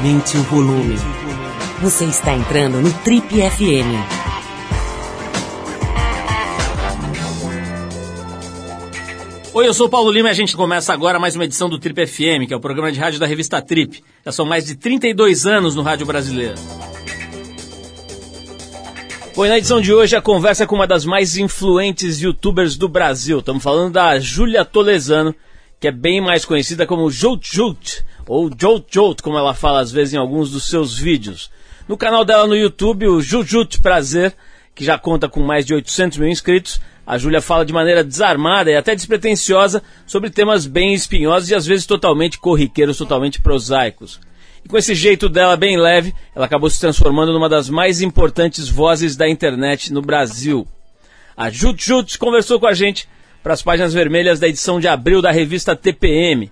Aumente o volume. Você está entrando no Trip FM. Oi, eu sou o Paulo Lima e a gente começa agora mais uma edição do Trip FM, que é o programa de rádio da revista Trip. Já são mais de 32 anos no rádio brasileiro. Bom, e na edição de hoje a conversa é com uma das mais influentes youtubers do Brasil. Estamos falando da Júlia Tolesano, que é bem mais conhecida como Jolt Jolt, ou Jolt Jolt, como ela fala às vezes em alguns dos seus vídeos. No canal dela no YouTube, o Jujut Prazer, que já conta com mais de 800 mil inscritos, a Júlia fala de maneira desarmada e até despretensiosa sobre temas bem espinhosos e às vezes totalmente corriqueiros, totalmente prosaicos. E com esse jeito dela bem leve, ela acabou se transformando numa das mais importantes vozes da internet no Brasil. A Jut Jut conversou com a gente para as páginas vermelhas da edição de abril da revista TPM.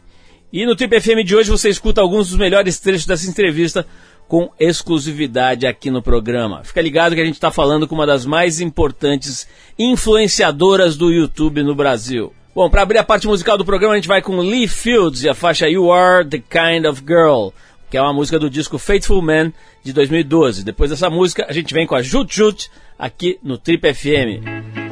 E no Trip FM de hoje você escuta alguns dos melhores trechos dessa entrevista com exclusividade aqui no programa. Fica ligado que a gente está falando com uma das mais importantes influenciadoras do YouTube no Brasil. Bom, para abrir a parte musical do programa, a gente vai com Lee Fields e a faixa You Are the Kind of Girl, que é uma música do disco Faithful Man de 2012. Depois dessa música, a gente vem com a Jut Jut aqui no Trip FM.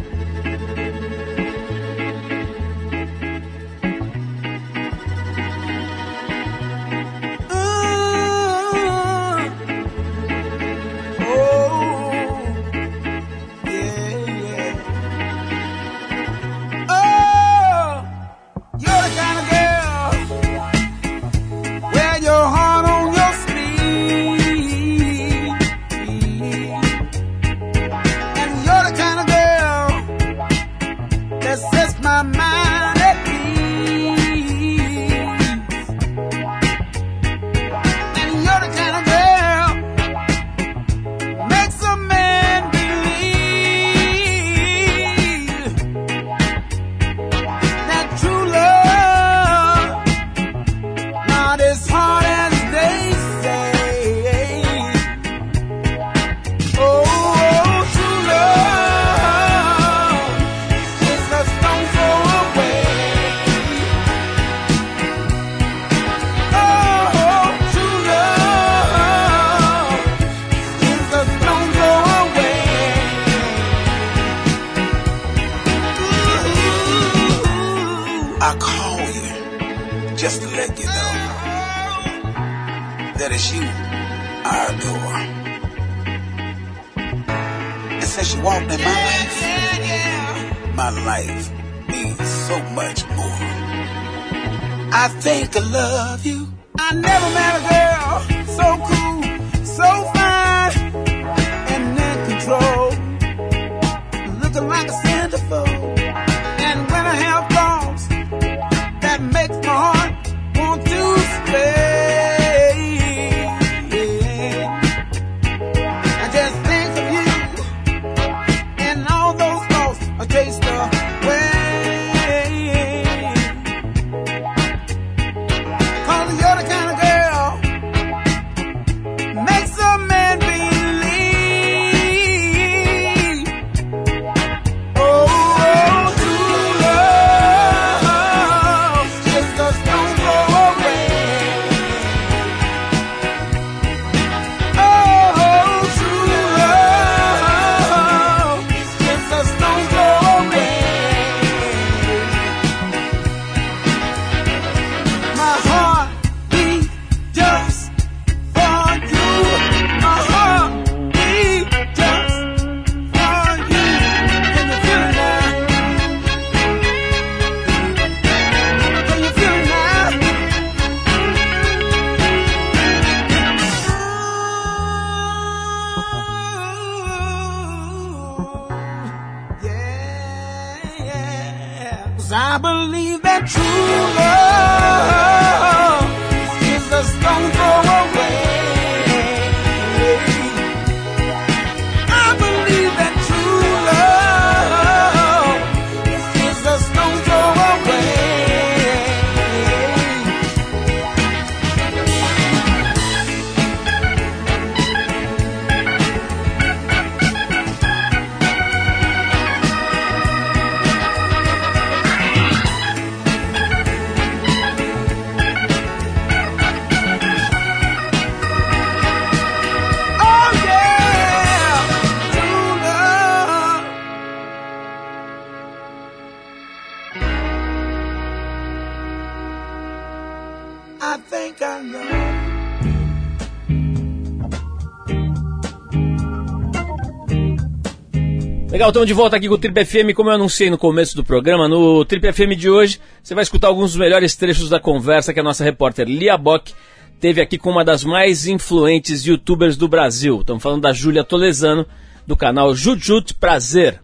Yeah. Legal, estamos de volta aqui com o Trip FM, como eu anunciei no começo do programa, no Trip FM de hoje, você vai escutar alguns dos melhores trechos da conversa que a nossa repórter Lia Bock teve aqui com uma das mais influentes youtubers do Brasil. Estamos falando da Júlia Tolesano, do canal Jujut Prazer.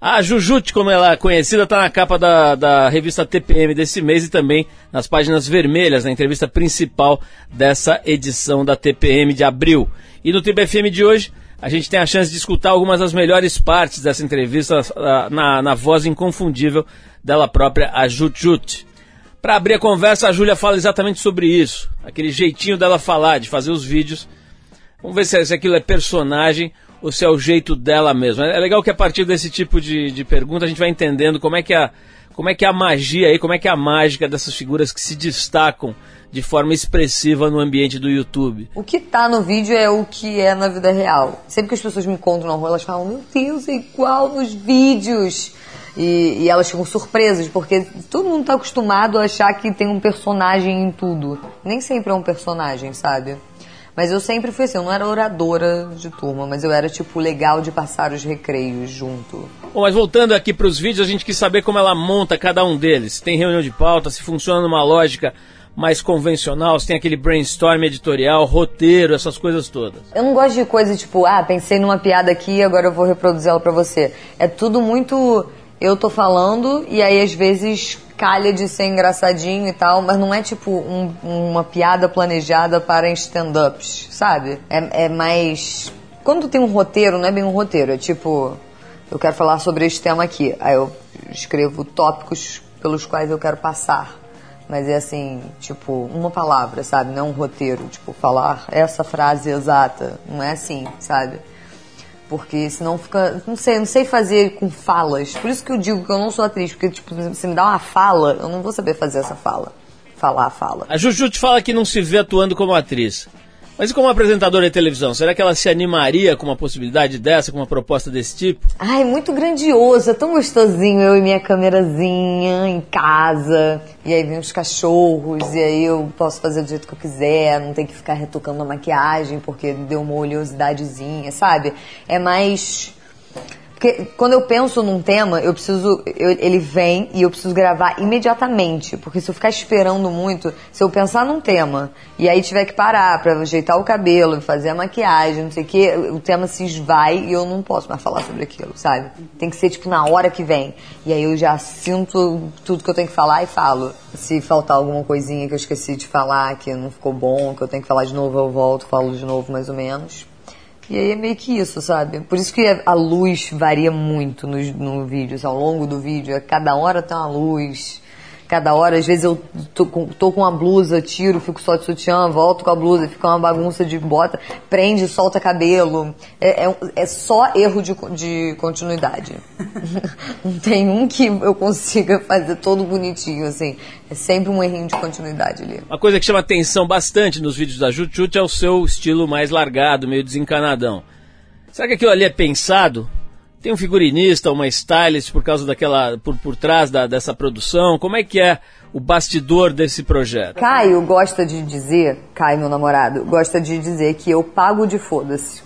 A Jujut, como ela é conhecida, está na capa da, da revista TPM desse mês e também nas páginas vermelhas, na entrevista principal dessa edição da TPM de abril. E no Trip FM de hoje, a gente tem a chance de escutar algumas das melhores partes dessa entrevista na, na voz inconfundível dela própria, a Jut Jut. Para abrir a conversa, a Júlia fala exatamente sobre isso, aquele jeitinho dela falar, de fazer os vídeos. Vamos ver se, se aquilo é personagem ou se é o jeito dela mesmo. É legal que a partir desse tipo de, de pergunta a gente vai entendendo como é que a, como é que é a magia aí, como é que é a mágica dessas figuras que se destacam de forma expressiva no ambiente do YouTube. O que tá no vídeo é o que é na vida real. Sempre que as pessoas me encontram na rua, elas falam: Meu Deus, é igual nos vídeos. E, e, elas ficam surpresas, porque todo mundo tá acostumado a achar que tem um personagem em tudo. Nem sempre é um personagem, sabe? Mas eu sempre fui assim, eu não era oradora de turma, mas eu era, tipo, legal de passar os recreios junto. Bom, mas voltando aqui para os vídeos, a gente quis saber como ela monta cada um deles. Se tem reunião de pauta, se funciona numa lógica mais convencional, se tem aquele brainstorm editorial, roteiro, essas coisas todas. Eu não gosto de coisa tipo, ah, pensei numa piada aqui, agora eu vou reproduzir ela pra você. É tudo muito eu tô falando e aí às vezes calha de ser engraçadinho e tal, mas não é tipo um, uma piada planejada para stand-ups, sabe? É, é mais. Quando tem um roteiro, não é bem um roteiro, é tipo, eu quero falar sobre este tema aqui. Aí eu escrevo tópicos pelos quais eu quero passar. Mas é assim, tipo, uma palavra, sabe? Não é um roteiro, tipo, falar essa frase exata. Não é assim, sabe? Porque senão fica. Não sei, não sei fazer com falas. Por isso que eu digo que eu não sou atriz, porque, tipo, se me dá uma fala, eu não vou saber fazer essa fala. Falar a fala. A Juju te fala que não se vê atuando como atriz. Mas e como apresentadora de televisão, será que ela se animaria com uma possibilidade dessa, com uma proposta desse tipo? Ai, muito grandioso, é tão gostosinho eu e minha câmerazinha em casa. E aí vem os cachorros, e aí eu posso fazer do jeito que eu quiser, não tem que ficar retocando a maquiagem porque deu uma oleosidadezinha, sabe? É mais porque quando eu penso num tema, eu preciso. Eu, ele vem e eu preciso gravar imediatamente. Porque se eu ficar esperando muito, se eu pensar num tema e aí tiver que parar pra ajeitar o cabelo, fazer a maquiagem, não sei o que, o tema se esvai e eu não posso mais falar sobre aquilo, sabe? Tem que ser tipo na hora que vem. E aí eu já sinto tudo que eu tenho que falar e falo. Se faltar alguma coisinha que eu esqueci de falar, que não ficou bom, que eu tenho que falar de novo, eu volto, falo de novo mais ou menos. E aí é meio que isso, sabe? Por isso que a luz varia muito no, no vídeo, assim, ao longo do vídeo. Cada hora tem uma luz cada hora. Às vezes eu tô com, tô com uma blusa, tiro, fico só de sutiã, volto com a blusa, fica uma bagunça de bota, prende, solta cabelo. É, é, é só erro de, de continuidade. Não tem um que eu consiga fazer todo bonitinho, assim. É sempre um errinho de continuidade ali. Uma coisa que chama atenção bastante nos vídeos da Jutut é o seu estilo mais largado, meio desencanadão. Será que aquilo ali é pensado? Tem um figurinista, uma stylist por causa daquela. por, por trás da, dessa produção? Como é que é o bastidor desse projeto? Caio gosta de dizer, Caio, meu namorado, gosta de dizer que eu pago de foda-se.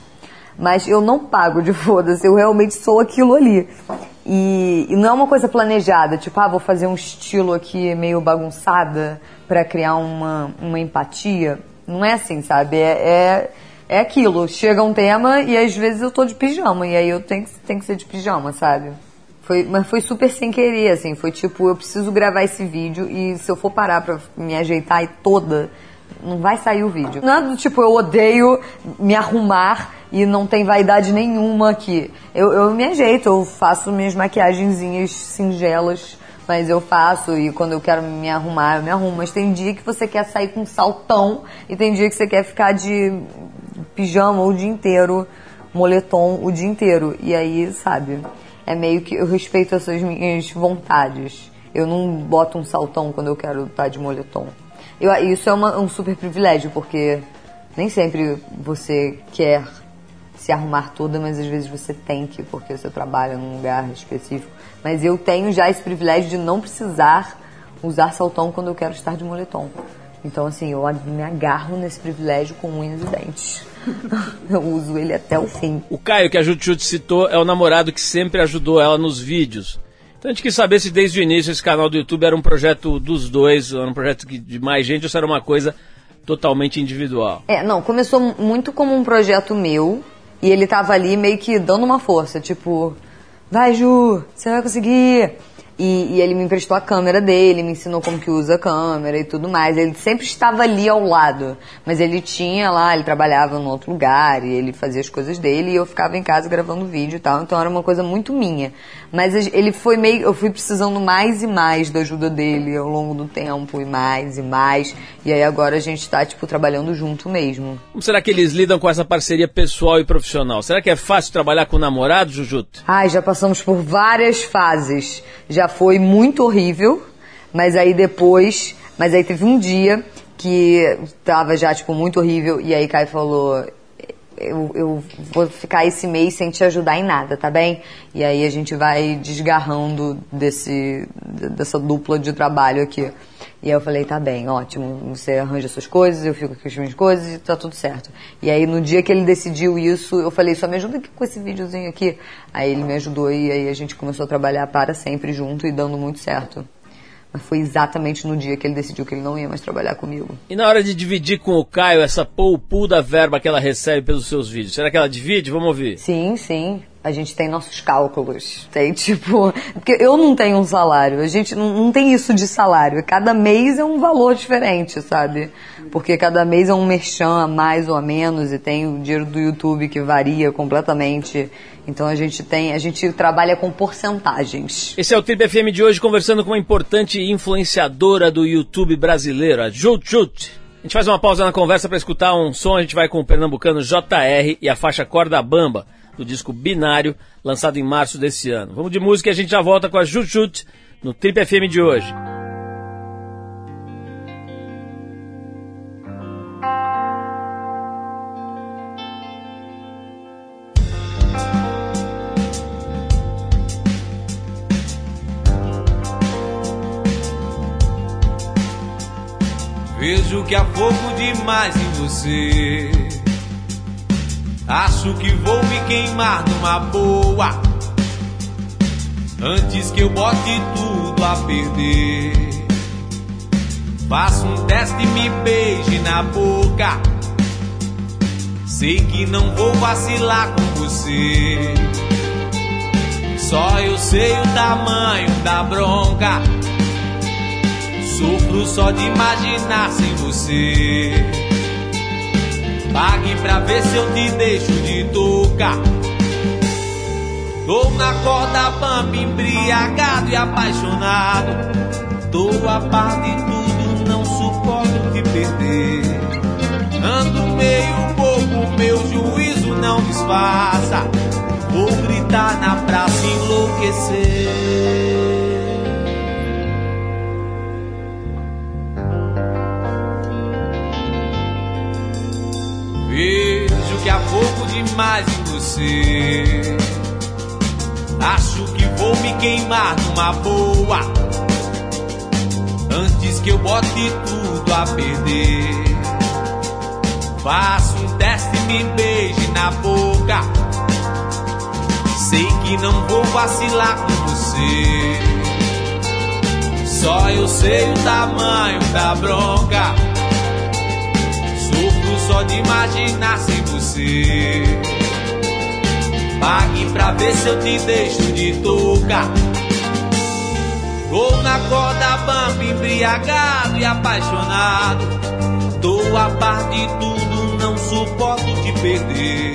Mas eu não pago de foda-se, eu realmente sou aquilo ali. E, e, não é uma coisa planejada, tipo, ah, vou fazer um estilo aqui meio bagunçada para criar uma, uma empatia. Não é assim, sabe? É, é é aquilo, chega um tema e às vezes eu tô de pijama, e aí eu tenho que, tenho que ser de pijama, sabe? Foi, mas foi super sem querer, assim, foi tipo, eu preciso gravar esse vídeo e se eu for parar pra me ajeitar e toda, não vai sair o vídeo. Nada do tipo, eu odeio me arrumar e não tem vaidade nenhuma aqui. Eu, eu me ajeito, eu faço minhas maquiagenzinhas singelas, mas eu faço e quando eu quero me arrumar, eu me arrumo. Mas tem dia que você quer sair com saltão e tem dia que você quer ficar de pijama o dia inteiro, moletom o dia inteiro. E aí, sabe, é meio que eu respeito essas minhas vontades. Eu não boto um saltão quando eu quero estar de moletom. Eu, isso é uma, um super privilégio, porque nem sempre você quer se arrumar toda, mas às vezes você tem que, porque você trabalha num lugar específico. Mas eu tenho já esse privilégio de não precisar usar saltão quando eu quero estar de moletom. Então, assim, eu me agarro nesse privilégio com unhas e dentes. eu uso ele até o fim. O Caio, que a Jutjut citou, é o namorado que sempre ajudou ela nos vídeos. Então a gente quis saber se desde o início esse canal do YouTube era um projeto dos dois, era um projeto de mais gente ou se era uma coisa totalmente individual. É, não, começou muito como um projeto meu e ele tava ali meio que dando uma força, tipo, vai Ju, você vai conseguir. E, e, ele me emprestou a câmera dele, me ensinou como que usa a câmera e tudo mais. Ele sempre estava ali ao lado, mas ele tinha lá, ele trabalhava em outro lugar e ele fazia as coisas dele e eu ficava em casa gravando vídeo e tal. Então era uma coisa muito minha. Mas ele foi meio, eu fui precisando mais e mais da ajuda dele ao longo do tempo e mais e mais. E aí agora a gente está tipo trabalhando junto mesmo. Como será que eles lidam com essa parceria pessoal e profissional? Será que é fácil trabalhar com o namorado, Jujuto? Ai, já passamos por várias fases. Já já foi muito horrível, mas aí depois, mas aí teve um dia que tava já, tipo, muito horrível, e aí Caio falou, eu, eu, vou ficar esse mês sem te ajudar em nada, tá bem? E aí a gente vai desgarrando desse, dessa dupla de trabalho aqui. E eu falei, tá bem, ótimo, você arranja suas coisas, eu fico com as minhas coisas e tá tudo certo. E aí no dia que ele decidiu isso, eu falei, só me ajuda aqui com esse videozinho aqui. Aí ele me ajudou e aí a gente começou a trabalhar para sempre junto e dando muito certo. Mas foi exatamente no dia que ele decidiu que ele não ia mais trabalhar comigo. E na hora de dividir com o Caio essa poupu da verba que ela recebe pelos seus vídeos, será que ela divide? Vamos ouvir. Sim, sim a gente tem nossos cálculos. Tem tipo. Porque eu não tenho um salário, a gente não, não tem isso de salário. Cada mês é um valor diferente, sabe? Porque cada mês é um merchan a mais ou a menos e tem o dinheiro do YouTube que varia completamente. Então a gente tem, a gente trabalha com porcentagens. Esse é o Trip FM de hoje conversando com uma importante influenciadora do YouTube brasileiro, a Jut Jut. A gente faz uma pausa na conversa para escutar um som, a gente vai com o pernambucano JR e a faixa Corda Bamba do disco Binário, lançado em março desse ano. Vamos de música e a gente já volta com a Jut no Trip FM de hoje. Vejo que há fogo demais em você. Acho que vou me queimar numa boa. Antes que eu bote tudo a perder. Faça um teste e me beije na boca. Sei que não vou vacilar com você. Só eu sei o tamanho da bronca. Sofro só de imaginar sem você. Pague pra ver se eu te deixo de tocar. Tô na corda bamba, embriagado e apaixonado. Tô a par de tudo, não suporto te perder. Ando meio bobo, meu juízo não disfarça. Vou gritar na praça enlouquecer. Que há fogo demais em você. Acho que vou me queimar numa boa. Antes que eu bote tudo a perder. Faço um teste e me beije na boca. Sei que não vou vacilar com você. Só eu sei o tamanho da bronca só de imaginar sem você. Pague pra ver se eu te deixo de tocar. Tô na corda bamba, embriagado e apaixonado. Tô a par de tudo, não suporto te perder.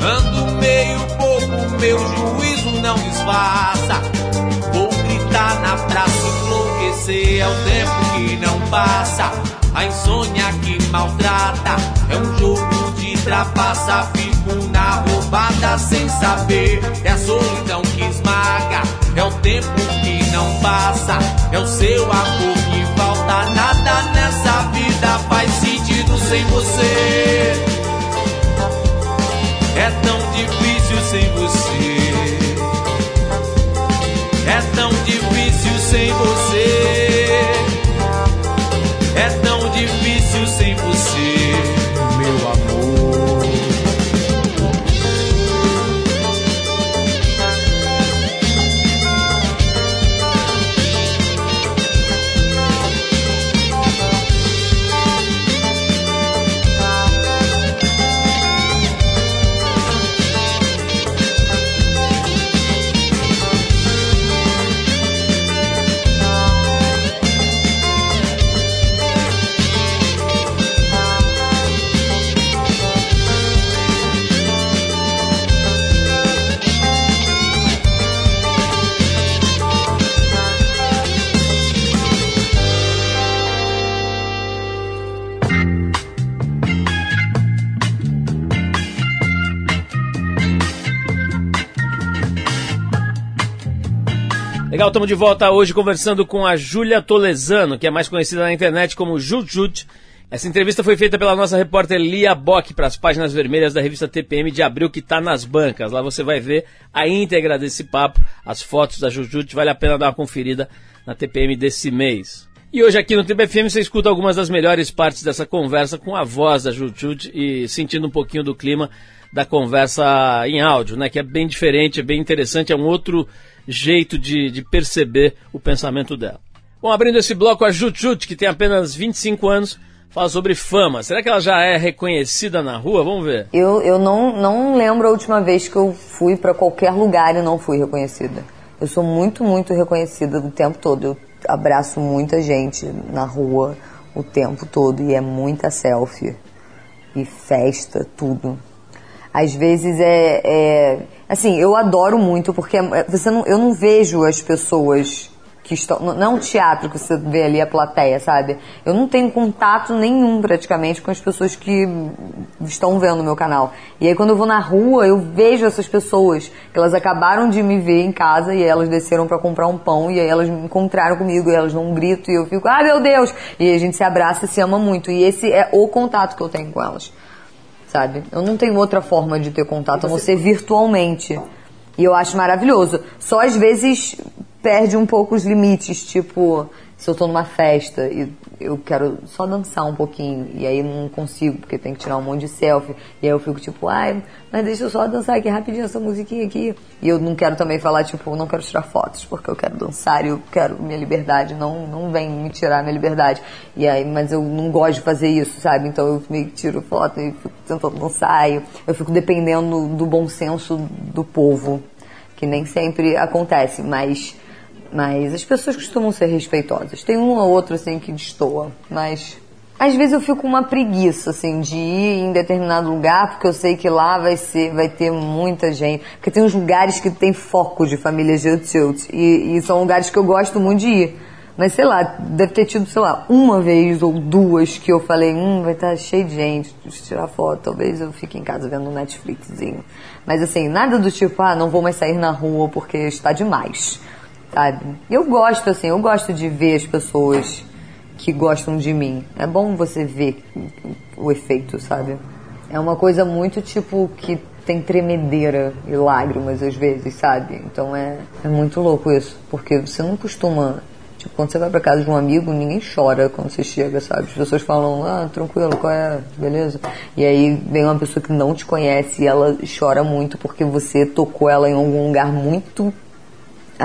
Ando meio pouco, meu juízo não disfarça. Vou gritar na praça, enlouquecer, é o tempo que não passa. A insônia que maltrata é um jogo de trapaça. Fico na roubada sem saber. É a solidão que esmaga, é o tempo que não passa. É o seu amor que falta. Nada nessa vida faz sentido sem você. É tão difícil sem você. É tão difícil sem você. É tão difícil sem Legal, estamos de volta hoje conversando com a Júlia Tolesano, que é mais conhecida na internet como Jut Essa entrevista foi feita pela nossa repórter Lia Bock para as páginas vermelhas da revista TPM de abril, que está nas bancas. Lá você vai ver a íntegra desse papo, as fotos da Jujut, vale a pena dar uma conferida na TPM desse mês. E hoje aqui no TPFM você escuta algumas das melhores partes dessa conversa com a voz da Jujut e sentindo um pouquinho do clima da conversa em áudio, né? Que é bem diferente, é bem interessante, é um outro jeito de, de perceber o pensamento dela. Bom, abrindo esse bloco, a Jut que tem apenas 25 anos, fala sobre fama. Será que ela já é reconhecida na rua? Vamos ver. Eu, eu não, não lembro a última vez que eu fui para qualquer lugar e não fui reconhecida. Eu sou muito, muito reconhecida o tempo todo. Eu abraço muita gente na rua o tempo todo e é muita selfie e festa, tudo. Às vezes é, é assim, eu adoro muito porque é, você não, eu não vejo as pessoas que estão. Não é um teatro que você vê ali a plateia, sabe? Eu não tenho contato nenhum praticamente com as pessoas que estão vendo o meu canal. E aí quando eu vou na rua, eu vejo essas pessoas que elas acabaram de me ver em casa e elas desceram para comprar um pão e aí elas me encontraram comigo e elas dão um grito e eu fico, ah meu Deus! E a gente se abraça e se ama muito. E esse é o contato que eu tenho com elas sabe? Eu não tenho outra forma de ter contato a não ser virtualmente. E eu acho maravilhoso. Só às vezes perde um pouco os limites, tipo, se eu tô numa festa e eu quero só dançar um pouquinho e aí não consigo porque tem que tirar um monte de selfie e aí eu fico tipo, ai, mas deixa eu só dançar aqui rapidinho essa musiquinha aqui. E eu não quero também falar tipo, não quero tirar fotos porque eu quero dançar e eu quero minha liberdade, não não vem me tirar minha liberdade. E aí, mas eu não gosto de fazer isso, sabe? Então eu meio que tiro foto e fico tentando dançar e eu fico dependendo do bom senso do povo, que nem sempre acontece, mas mas as pessoas costumam ser respeitosas. Tem um ou outro, assim, que destoa, mas... Às vezes eu fico com uma preguiça, assim, de ir em determinado lugar, porque eu sei que lá vai ser, vai ter muita gente. Porque tem uns lugares que tem foco de família Jutjut, e, e são lugares que eu gosto muito de ir. Mas sei lá, deve ter tido, sei lá, uma vez ou duas que eu falei, hum, vai estar cheio de gente, deixa eu tirar foto, talvez eu fique em casa vendo um Netflixzinho. Mas assim, nada do tipo, ah, não vou mais sair na rua porque está demais sabe? Eu gosto, assim, eu gosto de ver as pessoas que gostam de mim. É bom você ver o efeito, sabe? É uma coisa muito tipo que tem tremedeira e lágrimas às vezes, sabe? Então é, é muito louco isso, porque você não costuma. Tipo, quando você vai pra casa de um amigo, ninguém chora quando você chega, sabe? As pessoas falam, ah, tranquilo, qual é? Beleza? E aí vem uma pessoa que não te conhece e ela chora muito porque você tocou ela em algum lugar muito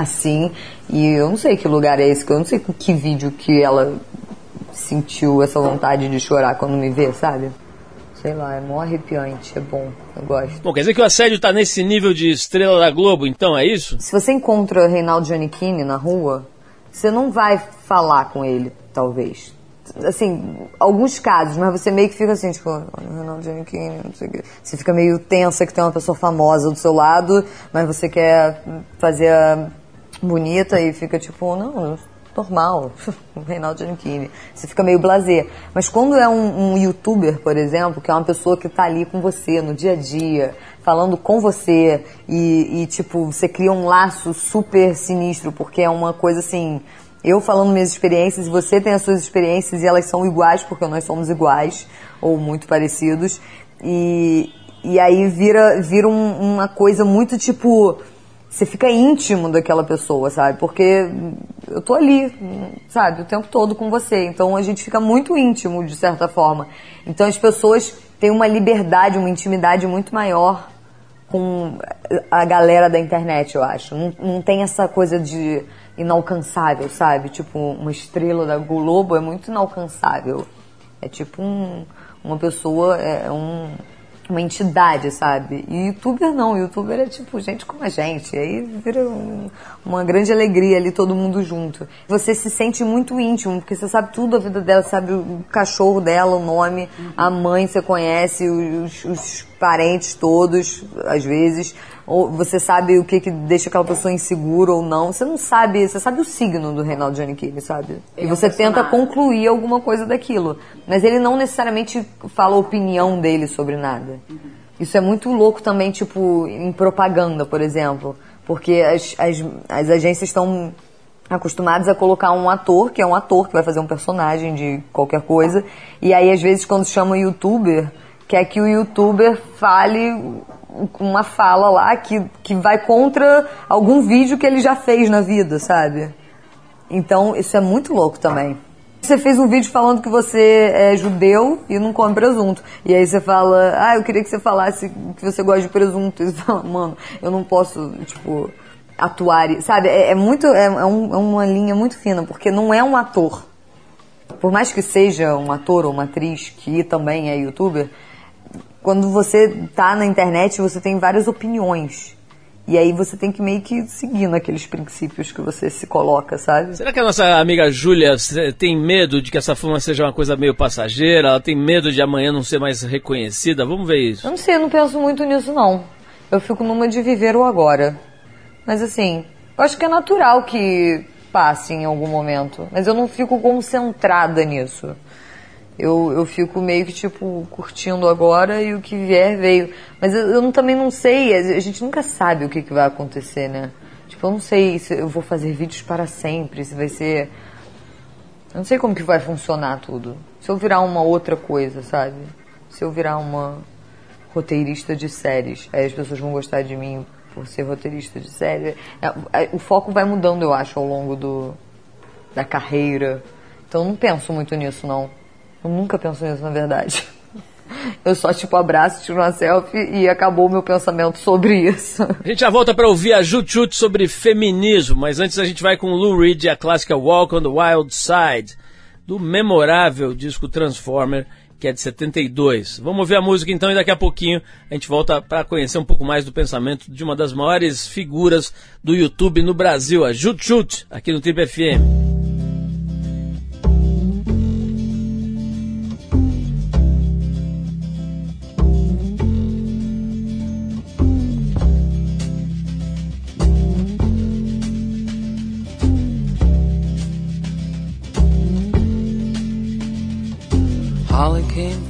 assim. E eu não sei que lugar é esse, eu não sei com que vídeo que ela sentiu essa vontade de chorar quando me vê, sabe? Sei lá, é mó arrepiante, é bom, eu gosto. Bom, quer dizer que o assédio tá nesse nível de estrela da Globo, então, é isso? Se você encontra Reinaldo Giannichini na rua, você não vai falar com ele, talvez. Assim, alguns casos, mas você meio que fica assim, tipo, Reinaldo Giannichini, não sei o quê. Você fica meio tensa que tem uma pessoa famosa do seu lado, mas você quer fazer a bonita e fica tipo, não, normal, Reinaldo Giannichini. Você fica meio blazer. Mas quando é um, um, youtuber, por exemplo, que é uma pessoa que está ali com você no dia a dia, falando com você e, e, tipo, você cria um laço super sinistro, porque é uma coisa assim, eu falando minhas experiências e você tem as suas experiências e elas são iguais, porque nós somos iguais, ou muito parecidos, e, e aí vira, vira um, uma coisa muito tipo você fica íntimo daquela pessoa, sabe? Porque eu tô ali, sabe, o tempo todo com você. Então a gente fica muito íntimo, de certa forma. Então as pessoas têm uma liberdade, uma intimidade muito maior com a galera da internet, eu acho. Não, não tem essa coisa de inalcançável, sabe? Tipo, uma estrela da Globo é muito inalcançável. É tipo um, uma pessoa, é um uma entidade, sabe? E youtuber não, youtuber é tipo gente como a gente. Aí vira um, uma grande alegria ali todo mundo junto. Você se sente muito íntimo, porque você sabe tudo da vida dela, sabe o cachorro dela, o nome, a mãe você conhece, os, os parentes todos, às vezes ou você sabe o que, que deixa aquela pessoa insegura ou não. Você não sabe, você sabe o signo do Reinaldo Giannichini, sabe? Ele e você é um tenta concluir alguma coisa daquilo. Mas ele não necessariamente fala a opinião dele sobre nada. Uhum. Isso é muito louco também, tipo, em propaganda, por exemplo. Porque as, as, as agências estão acostumadas a colocar um ator, que é um ator que vai fazer um personagem de qualquer coisa, e aí às vezes quando chama youtuber, quer que o youtuber fale uma fala lá que, que vai contra algum vídeo que ele já fez na vida, sabe? Então isso é muito louco também. Você fez um vídeo falando que você é judeu e não come presunto. E aí você fala, ah, eu queria que você falasse que você gosta de presunto. E você fala, mano, eu não posso, tipo, atuar. Sabe? É, é muito. É, é, um, é uma linha muito fina, porque não é um ator. Por mais que seja um ator ou uma atriz que também é youtuber, quando você tá na internet, você tem várias opiniões. E aí você tem que meio que seguir naqueles princípios que você se coloca, sabe? Será que a nossa amiga Júlia tem medo de que essa fama seja uma coisa meio passageira? Ela tem medo de amanhã não ser mais reconhecida? Vamos ver isso. Eu não sei, eu não penso muito nisso não. Eu fico numa de viver o agora. Mas assim, eu acho que é natural que passe em algum momento. Mas eu não fico concentrada nisso eu, eu fico meio que, tipo, curtindo agora e o que vier veio. Mas eu, eu também não sei, a gente nunca sabe o que, que vai acontecer, né? Tipo, eu não sei se eu vou fazer vídeos para sempre, se vai ser. Eu não sei como que vai funcionar tudo. Se eu virar uma outra coisa, sabe? Se eu virar uma roteirista de séries, aí as pessoas vão gostar de mim por ser roteirista de série. É, é, o foco vai mudando, eu acho, ao longo do, da carreira. Então eu não penso muito nisso, não. Eu nunca penso nisso, na verdade. Eu só, tipo, abraço, tiro uma selfie e acabou o meu pensamento sobre isso. A gente já volta para ouvir a Jutut sobre feminismo, mas antes a gente vai com Lou Reed e a clássica Walk on the Wild Side, do memorável disco Transformer, que é de 72. Vamos ouvir a música então e daqui a pouquinho a gente volta para conhecer um pouco mais do pensamento de uma das maiores figuras do YouTube no Brasil, a Jutut, aqui no Trip FM.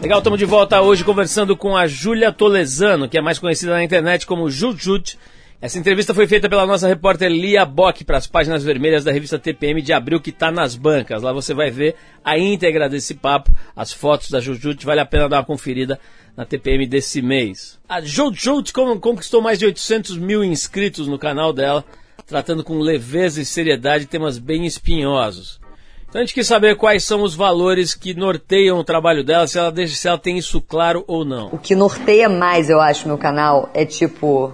Legal, estamos de volta hoje conversando com a Júlia Tolesano, que é mais conhecida na internet como Jujut. Essa entrevista foi feita pela nossa repórter Lia Bock para as páginas vermelhas da revista TPM de abril, que está nas bancas. Lá você vai ver a íntegra desse papo, as fotos da Jujut, vale a pena dar uma conferida na TPM desse mês. A Jujut conquistou mais de 800 mil inscritos no canal dela, tratando com leveza e seriedade temas bem espinhosos. Então a gente quis saber quais são os valores que norteiam o trabalho dela, se ela, deixa, se ela tem isso claro ou não. O que norteia mais, eu acho, meu canal é tipo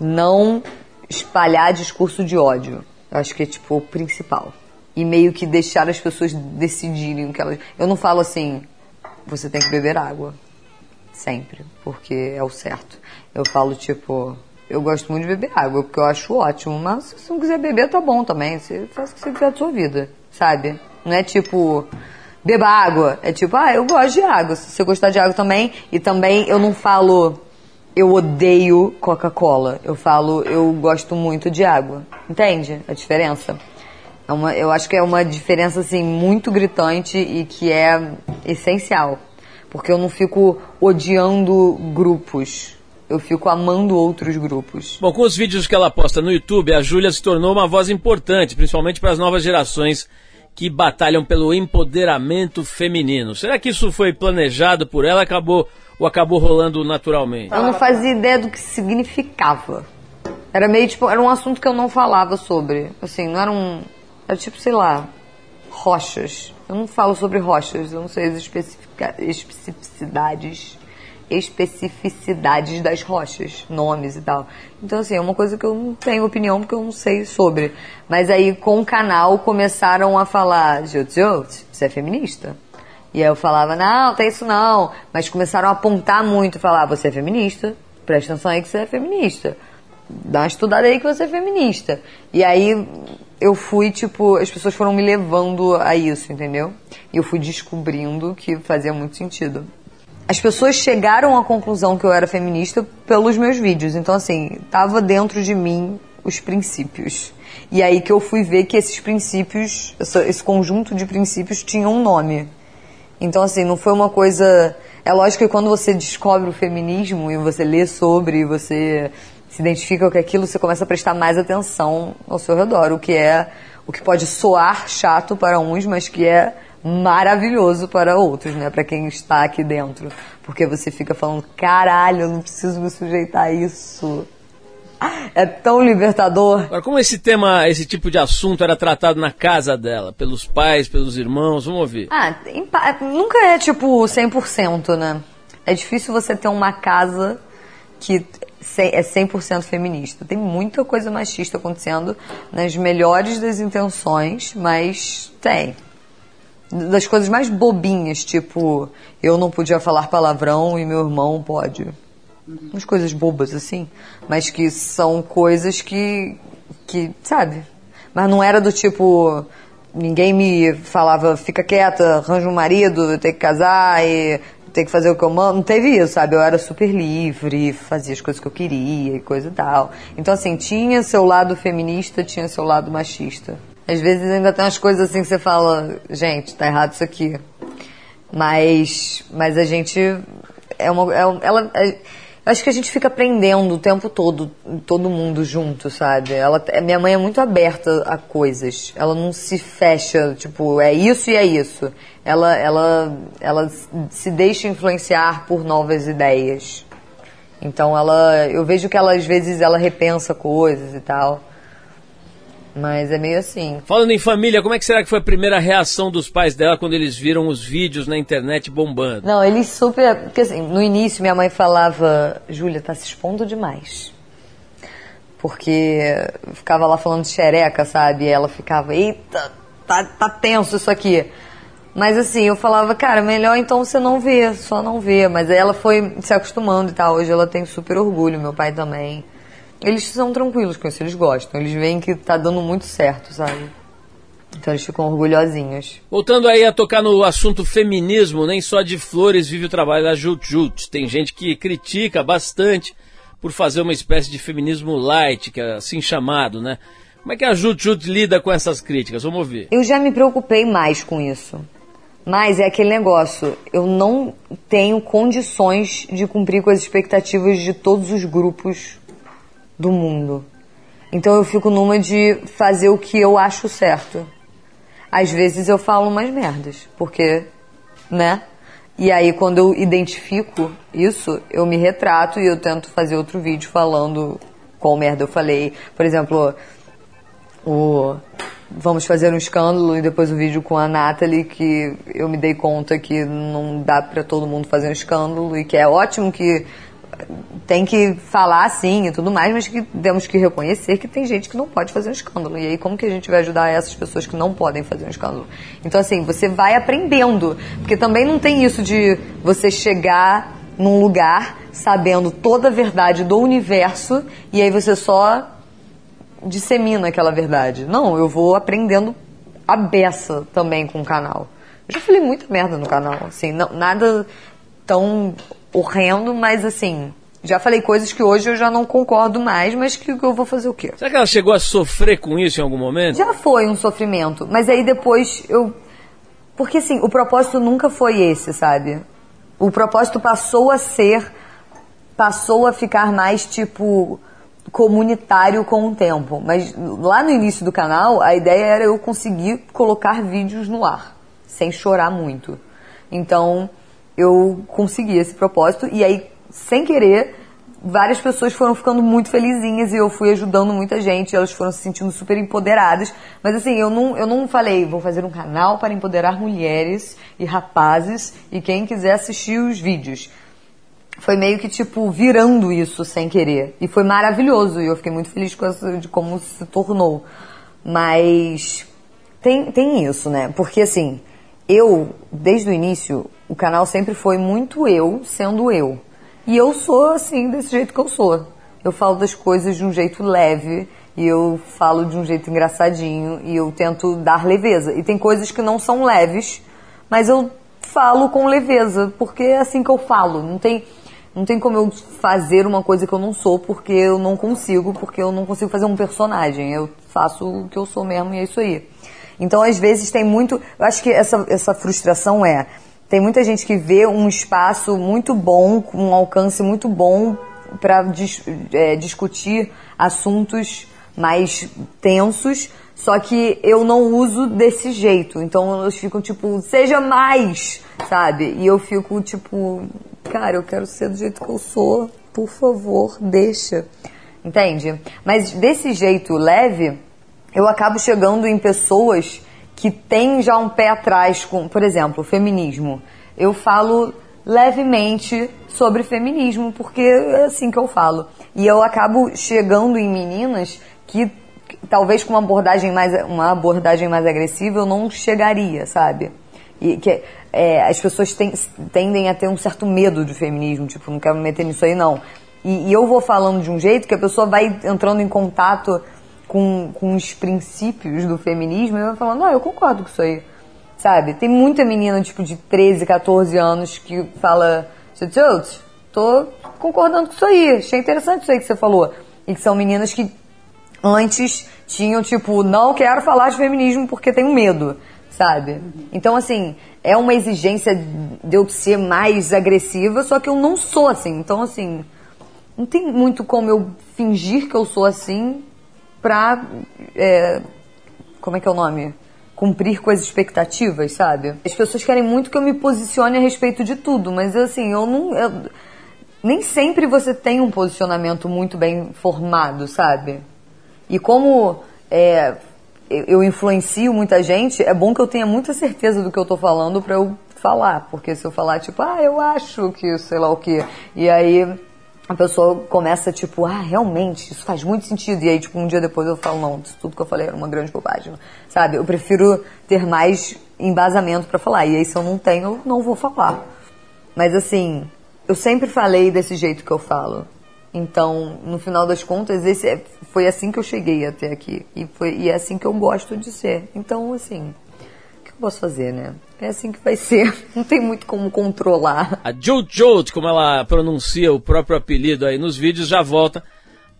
não espalhar discurso de ódio. Eu acho que é tipo o principal. E meio que deixar as pessoas decidirem o que elas. Eu não falo assim, você tem que beber água. Sempre. Porque é o certo. Eu falo tipo, eu gosto muito de beber água, porque eu acho ótimo. Mas se você não quiser beber, tá bom também. Você faz o que você quiser da sua vida sabe? Não é tipo, beba água. É tipo, ah, eu gosto de água. Se você gostar de água também. E também eu não falo, eu odeio Coca-Cola. Eu falo, eu gosto muito de água. Entende a diferença? É uma, eu acho que é uma diferença, assim, muito gritante e que é essencial. Porque eu não fico odiando grupos. Eu fico amando outros grupos. Bom, com os vídeos que ela posta no YouTube, a Júlia se tornou uma voz importante, principalmente para as novas gerações que batalham pelo empoderamento feminino. Será que isso foi planejado por ela acabou, ou acabou rolando naturalmente? Eu não fazia ideia do que significava. Era meio tipo, era um assunto que eu não falava sobre. Assim, não era um. Era tipo, sei lá, rochas. Eu não falo sobre rochas, eu não sei as especificidades especificidades das rochas, nomes e tal. Então, assim, é uma coisa que eu não tenho opinião porque eu não sei sobre. Mas aí, com o canal, começaram a falar: Jut, Jut, você é feminista? E aí eu falava: não, tem isso não. Mas começaram a apontar muito falar: você é feminista? Presta atenção aí que você é feminista. Dá uma estudada aí que você é feminista. E aí eu fui, tipo, as pessoas foram me levando a isso, entendeu? E eu fui descobrindo que fazia muito sentido as pessoas chegaram à conclusão que eu era feminista pelos meus vídeos. Então, assim, tava dentro de mim os princípios. E aí que eu fui ver que esses princípios, esse conjunto de princípios tinha um nome. Então, assim, não foi uma coisa. É lógico que quando você descobre o feminismo e você lê sobre, você se identifica com aquilo, você começa a prestar mais atenção ao seu redor, o que é o que pode soar chato para uns, mas que é maravilhoso para outros, né? Para quem está aqui dentro. Porque você fica falando, caralho, eu não preciso me sujeitar a isso. É tão libertador. Agora, como esse tema, esse tipo de assunto era tratado na casa dela? Pelos pais, pelos irmãos? Vamos ouvir. Ah, nunca é tipo 100%, né? É difícil você ter uma casa que é 100% feminista. Tem muita coisa machista acontecendo nas melhores das intenções, mas tem das coisas mais bobinhas, tipo, eu não podia falar palavrão e meu irmão pode. Umas coisas bobas assim, mas que são coisas que, que, sabe? Mas não era do tipo, ninguém me falava, fica quieta, arranja um marido, tem que casar e tem que fazer o que eu mando. Não teve isso, sabe? Eu era super livre, fazia as coisas que eu queria e coisa e tal. Então, assim, tinha seu lado feminista, tinha seu lado machista. Às vezes ainda tem umas coisas assim que você fala, gente, tá errado isso aqui. Mas, mas a gente é uma, é, ela, é, acho que a gente fica aprendendo o tempo todo, todo mundo junto, sabe? Ela, minha mãe é muito aberta a coisas. Ela não se fecha, tipo, é isso e é isso. Ela, ela, ela se deixa influenciar por novas ideias. Então ela, eu vejo que ela às vezes ela repensa coisas e tal. Mas é meio assim. Falando em família, como é que será que foi a primeira reação dos pais dela quando eles viram os vídeos na internet bombando? Não, eles super. Porque assim, no início minha mãe falava: Júlia, tá se expondo demais. Porque ficava lá falando xereca, sabe? E ela ficava: eita, tá, tá tenso isso aqui. Mas assim, eu falava, cara, melhor então você não ver, só não ver. Mas ela foi se acostumando e tal. Hoje ela tem super orgulho, meu pai também. Eles são tranquilos com isso, eles gostam. Eles veem que tá dando muito certo, sabe? Então eles ficam orgulhosinhos. Voltando aí a tocar no assunto feminismo, nem só de flores vive o trabalho da Jut Jut. Tem gente que critica bastante por fazer uma espécie de feminismo light, que é assim chamado, né? Como é que a Jut Jut lida com essas críticas? Vamos ouvir. Eu já me preocupei mais com isso. Mas é aquele negócio, eu não tenho condições de cumprir com as expectativas de todos os grupos do mundo. Então eu fico numa de fazer o que eu acho certo. Às vezes eu falo umas merdas, porque, né? E aí quando eu identifico isso, eu me retrato e eu tento fazer outro vídeo falando qual merda eu falei. Por exemplo, o vamos fazer um escândalo e depois o vídeo com a Natalie que eu me dei conta que não dá para todo mundo fazer um escândalo e que é ótimo que tem que falar sim e tudo mais, mas que temos que reconhecer que tem gente que não pode fazer um escândalo. E aí, como que a gente vai ajudar essas pessoas que não podem fazer um escândalo? Então, assim, você vai aprendendo. Porque também não tem isso de você chegar num lugar sabendo toda a verdade do universo e aí você só dissemina aquela verdade. Não, eu vou aprendendo a beça também com o canal. Eu já falei muita merda no canal, assim, não, nada tão horrendo, mas assim, já falei coisas que hoje eu já não concordo mais, mas que, eu vou fazer o quê? Será que ela chegou a sofrer com isso em algum momento? Já foi um sofrimento, mas aí depois eu. Porque assim, o propósito nunca foi esse, sabe? O propósito passou a ser. Passou a ficar mais tipo comunitário com o tempo. Mas lá no início do canal, a ideia era eu conseguir colocar vídeos no ar, sem chorar muito. Então, eu consegui esse propósito e aí, sem querer, várias pessoas foram ficando muito felizinhas e eu fui ajudando muita gente, elas foram se sentindo super empoderadas. Mas assim, eu não, eu não falei, vou fazer um canal para empoderar mulheres e rapazes e quem quiser assistir os vídeos. Foi meio que tipo virando isso sem querer. E foi maravilhoso e eu fiquei muito feliz com essa, de como se tornou. Mas tem, tem isso, né? Porque assim, eu, desde o início, o canal sempre foi muito eu sendo eu. E eu sou assim, desse jeito que eu sou. Eu falo das coisas de um jeito leve e eu falo de um jeito engraçadinho e eu tento dar leveza. E tem coisas que não são leves, mas eu falo com leveza, porque é assim que eu falo. Não tem, não tem como eu fazer uma coisa que eu não sou porque eu não consigo, porque eu não consigo fazer um personagem. Eu faço o que eu sou mesmo e é isso aí. Então, às vezes, tem muito. Eu acho que essa, essa frustração é tem muita gente que vê um espaço muito bom, com um alcance muito bom para dis, é, discutir assuntos mais tensos, só que eu não uso desse jeito. Então eles ficam tipo, seja mais, sabe? E eu fico tipo, cara, eu quero ser do jeito que eu sou, por favor, deixa. Entende? Mas desse jeito leve, eu acabo chegando em pessoas que tem já um pé atrás com, por exemplo, feminismo. Eu falo levemente sobre feminismo, porque é assim que eu falo. E eu acabo chegando em meninas que talvez com uma abordagem mais, uma abordagem mais agressiva eu não chegaria, sabe? E que é, as pessoas tem, tendem a ter um certo medo de feminismo, tipo, não quero me meter nisso aí não. E, e eu vou falando de um jeito que a pessoa vai entrando em contato com, com os princípios do feminismo e vai falando, não, eu concordo com isso aí. Sabe? Tem muita menina, tipo, de 13, 14 anos que fala, Tchutchut, tô concordando com isso aí, achei interessante isso aí que você falou. E que são meninas que antes tinham, tipo, não quero falar de feminismo porque tenho medo, sabe? Então, assim, é uma exigência de eu ser mais agressiva, só que eu não sou assim. Então, assim, não tem muito como eu fingir que eu sou assim pra. é, como é que é o nome? Cumprir com as expectativas, sabe? As pessoas querem muito que eu me posicione a respeito de tudo, mas assim, eu não. eu- nem sempre você tem um posicionamento muito bem formado, sabe? E como é, eu influencio muita gente, é bom que eu tenha muita certeza do que eu tô falando pra eu falar. Porque se eu falar, tipo, ah, eu acho que sei lá o quê. E aí a pessoa começa, tipo, ah, realmente, isso faz muito sentido. E aí, tipo, um dia depois eu falo, não, tudo que eu falei era uma grande bobagem. Sabe? Eu prefiro ter mais embasamento pra falar. E aí, se eu não tenho, eu não vou falar. Mas assim, eu sempre falei desse jeito que eu falo. Então, no final das contas, esse é- foi assim que eu cheguei até aqui. E, foi, e é assim que eu gosto de ser. Então, assim, o que eu posso fazer, né? É assim que vai ser. Não tem muito como controlar. A Jolt, como ela pronuncia o próprio apelido aí nos vídeos, já volta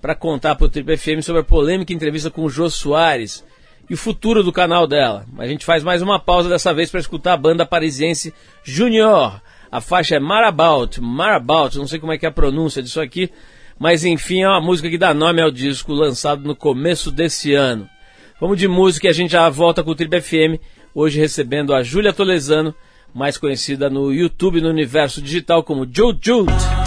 para contar pro Trip FM sobre a polêmica entrevista com o Jô Soares e o futuro do canal dela. A gente faz mais uma pausa dessa vez para escutar a banda parisiense Junior. A faixa é Marabout, Marabout, não sei como é que é a pronúncia disso aqui, mas enfim, é uma música que dá nome ao disco lançado no começo desse ano. Vamos de música e a gente já volta com o Trip FM, hoje recebendo a Júlia Tolesano, mais conhecida no YouTube no universo digital como Joe.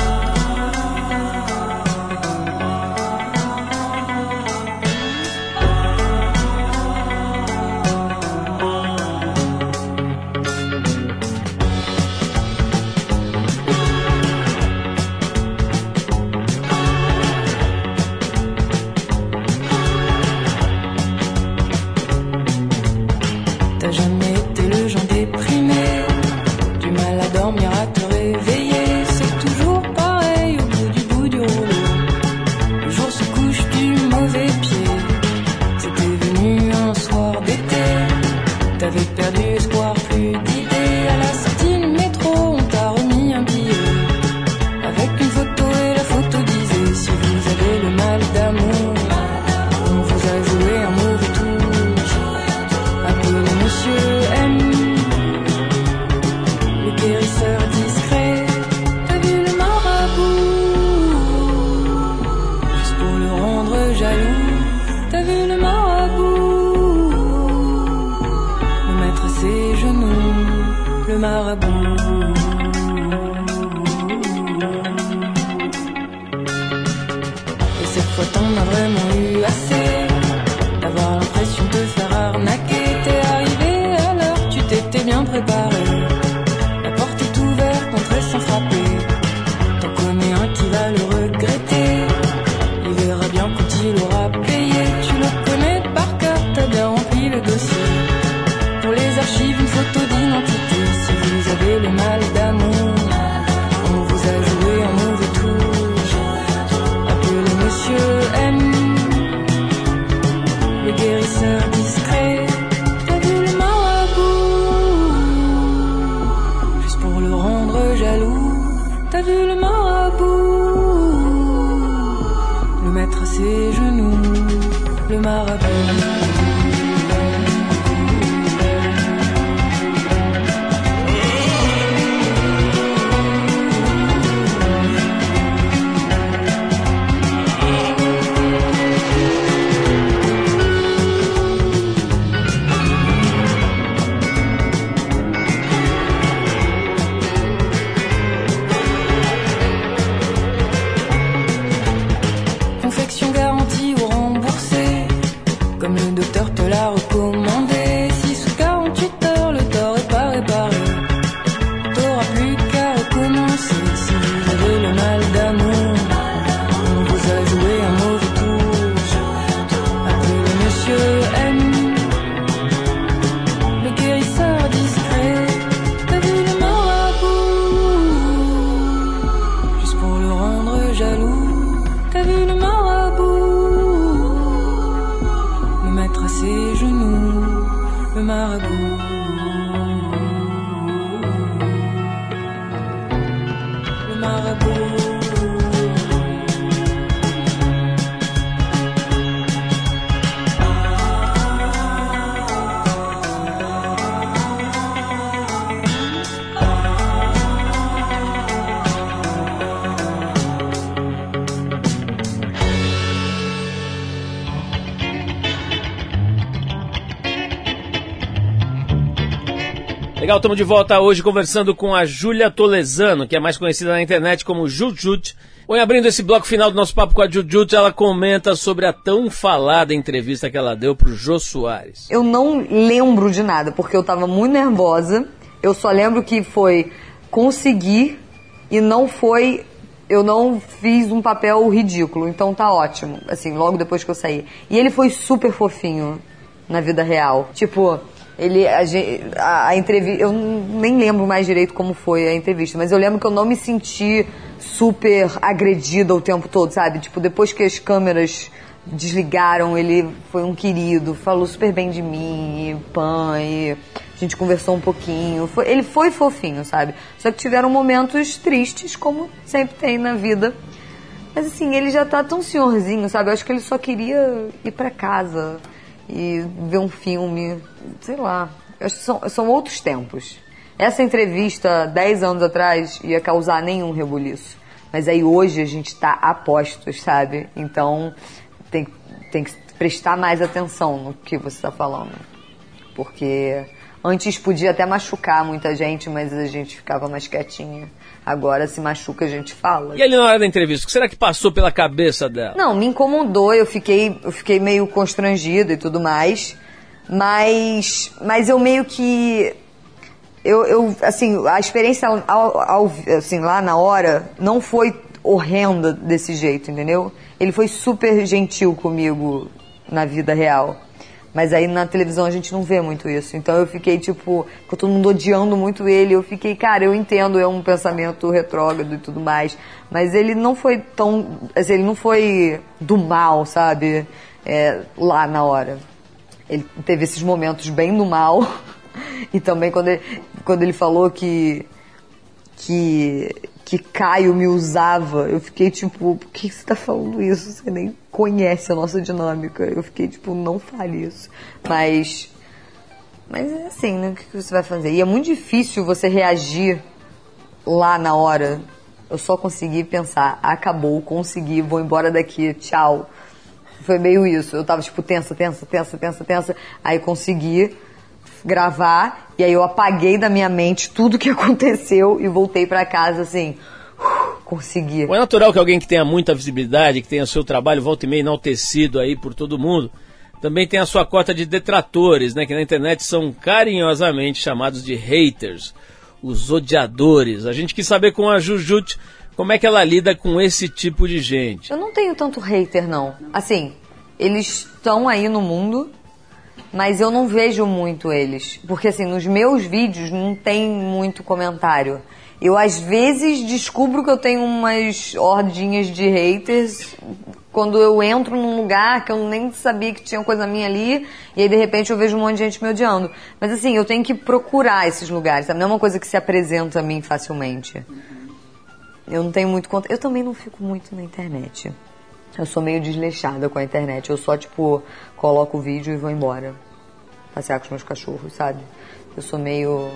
Legal, estamos de volta hoje conversando com a Júlia Tolesano, que é mais conhecida na internet como Jujut. Oi, abrindo esse bloco final do nosso papo com a Jujut, ela comenta sobre a tão falada entrevista que ela deu pro Jô Soares. Eu não lembro de nada, porque eu tava muito nervosa. Eu só lembro que foi conseguir e não foi. Eu não fiz um papel ridículo, então tá ótimo. Assim, logo depois que eu saí. E ele foi super fofinho na vida real. Tipo, ele. A, a, a entrevista. Eu nem lembro mais direito como foi a entrevista, mas eu lembro que eu não me senti super agredida o tempo todo, sabe? Tipo, depois que as câmeras desligaram, ele foi um querido, falou super bem de mim, e pan, e a gente conversou um pouquinho. Foi- ele foi fofinho, sabe? Só que tiveram momentos tristes, como sempre tem na vida. Mas assim, ele já tá tão senhorzinho, sabe? Eu acho que ele só queria ir pra casa e ver um filme, sei lá. São, são outros tempos. Essa entrevista, 10 anos atrás, ia causar nenhum rebuliço. Mas aí hoje a gente tá a postos, sabe? Então tem, tem que prestar mais atenção no que você tá falando. Porque antes podia até machucar muita gente, mas a gente ficava mais quietinha. Agora se machuca, a gente fala. E ali na hora da entrevista, o que será que passou pela cabeça dela? Não, me incomodou, eu fiquei, eu fiquei meio constrangida e tudo mais. Mas, mas eu meio que eu, eu assim, a experiência ao, ao- assim, lá na hora não foi horrenda desse jeito, entendeu? Ele foi super gentil comigo na vida real. Mas aí na televisão a gente não vê muito isso. Então eu fiquei, tipo, com todo mundo odiando muito ele. Eu fiquei, cara, eu entendo, é um pensamento retrógrado e tudo mais. Mas ele não foi tão. Assim, ele não foi do mal, sabe? É, lá na hora. Ele teve esses momentos bem do mal. E também quando ele, quando ele falou que, que, que Caio me usava, eu fiquei tipo, por que você tá falando isso? Você nem conhece a nossa dinâmica. Eu fiquei tipo, não fale isso. Mas. Mas é assim, né? O que você vai fazer? E é muito difícil você reagir lá na hora. Eu só consegui pensar, acabou, consegui, vou embora daqui, tchau. Foi meio isso. Eu tava, tipo, tensa, tensa, tensa, tensa, tensa. Aí consegui gravar. E aí eu apaguei da minha mente tudo que aconteceu e voltei pra casa, assim. Consegui. Bom, É natural que alguém que tenha muita visibilidade, que tenha seu trabalho volta e meia enaltecido aí por todo mundo, também tem a sua cota de detratores, né? Que na internet são carinhosamente chamados de haters, os odiadores. A gente quis saber com a Jujut como é que ela lida com esse tipo de gente. Eu não tenho tanto hater, não. Assim, eles estão aí no mundo, mas eu não vejo muito eles. Porque, assim, nos meus vídeos não tem muito comentário. Eu, às vezes, descubro que eu tenho umas hordinhas de haters quando eu entro num lugar que eu nem sabia que tinha coisa minha ali, e aí, de repente, eu vejo um monte de gente me odiando. Mas, assim, eu tenho que procurar esses lugares, sabe? Não é uma coisa que se apresenta a mim facilmente. Eu não tenho muito conta. Eu também não fico muito na internet. Eu sou meio desleixada com a internet. Eu só, tipo, coloco o vídeo e vou embora. Passear com os meus cachorros, sabe? Eu sou meio.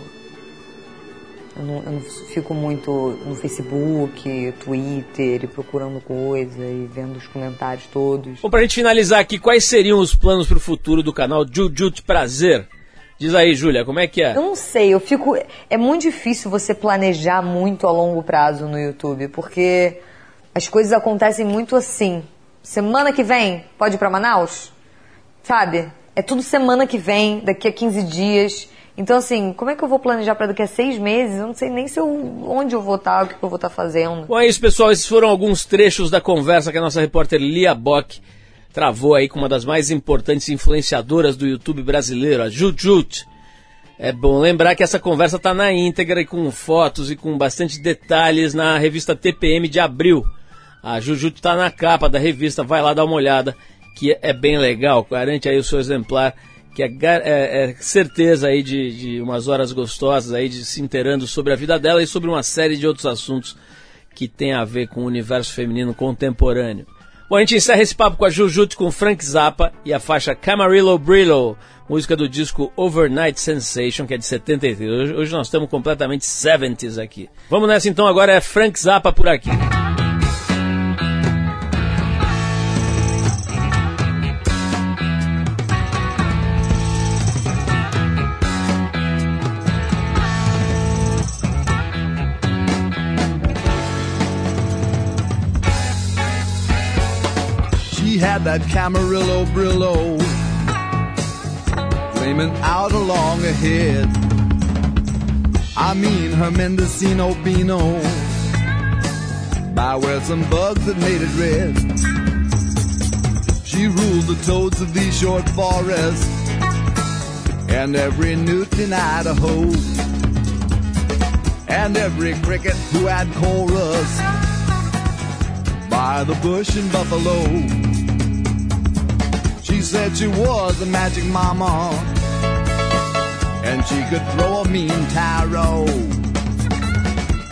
Eu não, eu não fico muito no Facebook, Twitter, e procurando coisa e vendo os comentários todos. Bom, pra gente finalizar aqui, quais seriam os planos pro futuro do canal Jujut Prazer? Diz aí, Júlia, como é que é? Eu não sei, eu fico. É muito difícil você planejar muito a longo prazo no YouTube, porque as coisas acontecem muito assim. Semana que vem, pode ir pra Manaus? Sabe? É tudo semana que vem, daqui a 15 dias. Então, assim, como é que eu vou planejar pra daqui a seis meses? Eu não sei nem se eu, onde eu vou estar, o que eu vou estar fazendo. Bom, é isso, pessoal. Esses foram alguns trechos da conversa que a nossa repórter Lia Bock travou aí com uma das mais importantes influenciadoras do YouTube brasileiro, a Jujut. É bom lembrar que essa conversa está na íntegra e com fotos e com bastante detalhes na revista TPM de abril. A Jujut está na capa da revista, vai lá dar uma olhada, que é bem legal. Garante aí o seu exemplar, que é, é- é certeza aí de, de umas horas gostosas aí de se inteirando sobre a vida dela e sobre uma série de outros assuntos que tem a ver com o universo feminino contemporâneo. Bom, a gente encerra esse papo com a Jujut com Frank Zappa e a faixa Camarillo Brillo, música do disco Overnight Sensation, que é de 73. Hoje, nós estamos completamente 70s aqui. Vamos nessa então, agora é Frank Zappa por aqui. She that Camarillo Brillo flaming out along ahead. I mean her Mendocino Beano by where some bugs that made it red. She ruled the toads of the short forest and every newt in Idaho and every cricket who had chorus by the bush in Buffalo. Said she was a magic mama and she could throw a mean tarot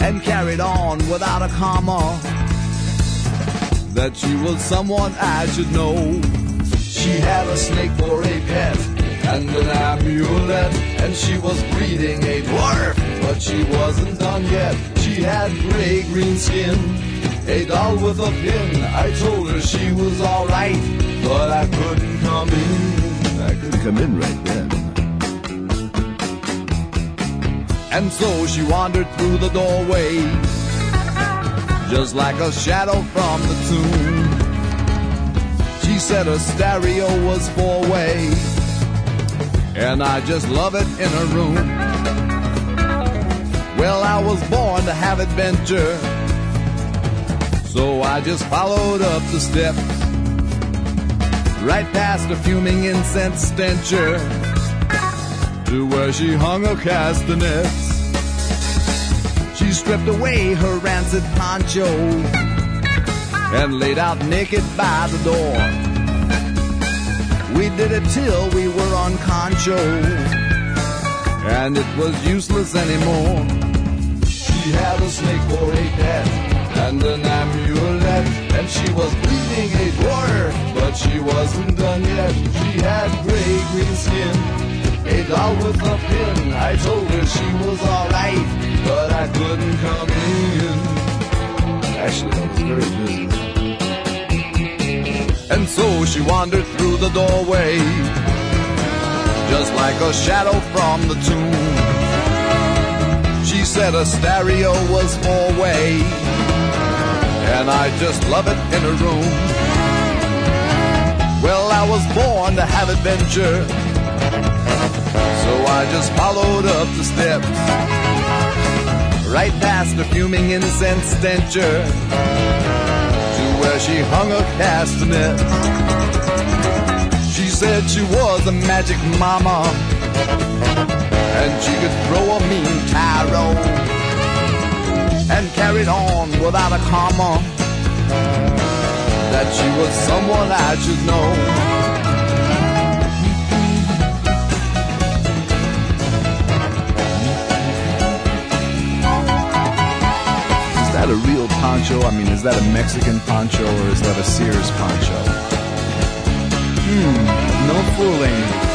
and carried on without a comma that she was someone I should know. She had a snake for a pet and an amulet, and she was breeding a dwarf, but she wasn't done yet. She had gray green skin, a doll with a pin. I told her she was alright, but I couldn't come in. I couldn't come in right then. And so she wandered through the doorway, just like a shadow from the tomb. She said her stereo was four way, and I just love it in her room. Well, I was born to have adventure, so I just followed up the steps, right past a fuming incense stencher, to where she hung her castanets. She stripped away her rancid poncho and laid out naked by the door. We did it till we were on concho, and it was useless anymore. She had a snake for a pet and an amulet, and she was bleeding a dwarf, but she wasn't done yet. She had gray green skin, a doll with a pin. I told her she was alright, but I couldn't come in. Actually, I was very busy. And so she wandered through the doorway, just like a shadow from the tomb. She said a stereo was four way, and I just love it in her room. Well, I was born to have adventure, so I just followed up the steps, right past the fuming incense stencher to where she hung her castanet. She said she was a magic mama, and she could throw a mean tarot, and carried on without a comma. That she was someone I should know. Is that a real poncho? I mean, is that a Mexican poncho or is that a Sears poncho? Hmm, no fooling.